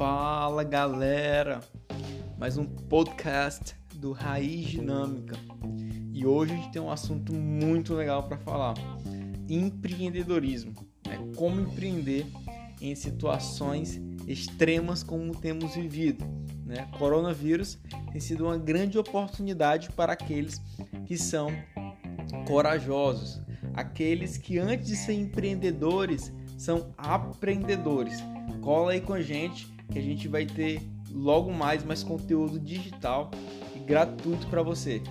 Fala galera, mais um podcast do Raiz Dinâmica e hoje a gente tem um assunto muito legal para falar: empreendedorismo. Né? Como empreender em situações extremas como temos vivido. Né? Coronavírus tem sido uma grande oportunidade para aqueles que são corajosos, aqueles que antes de ser empreendedores são aprendedores. Cola aí com a gente que a gente vai ter logo mais mais conteúdo digital e gratuito para você.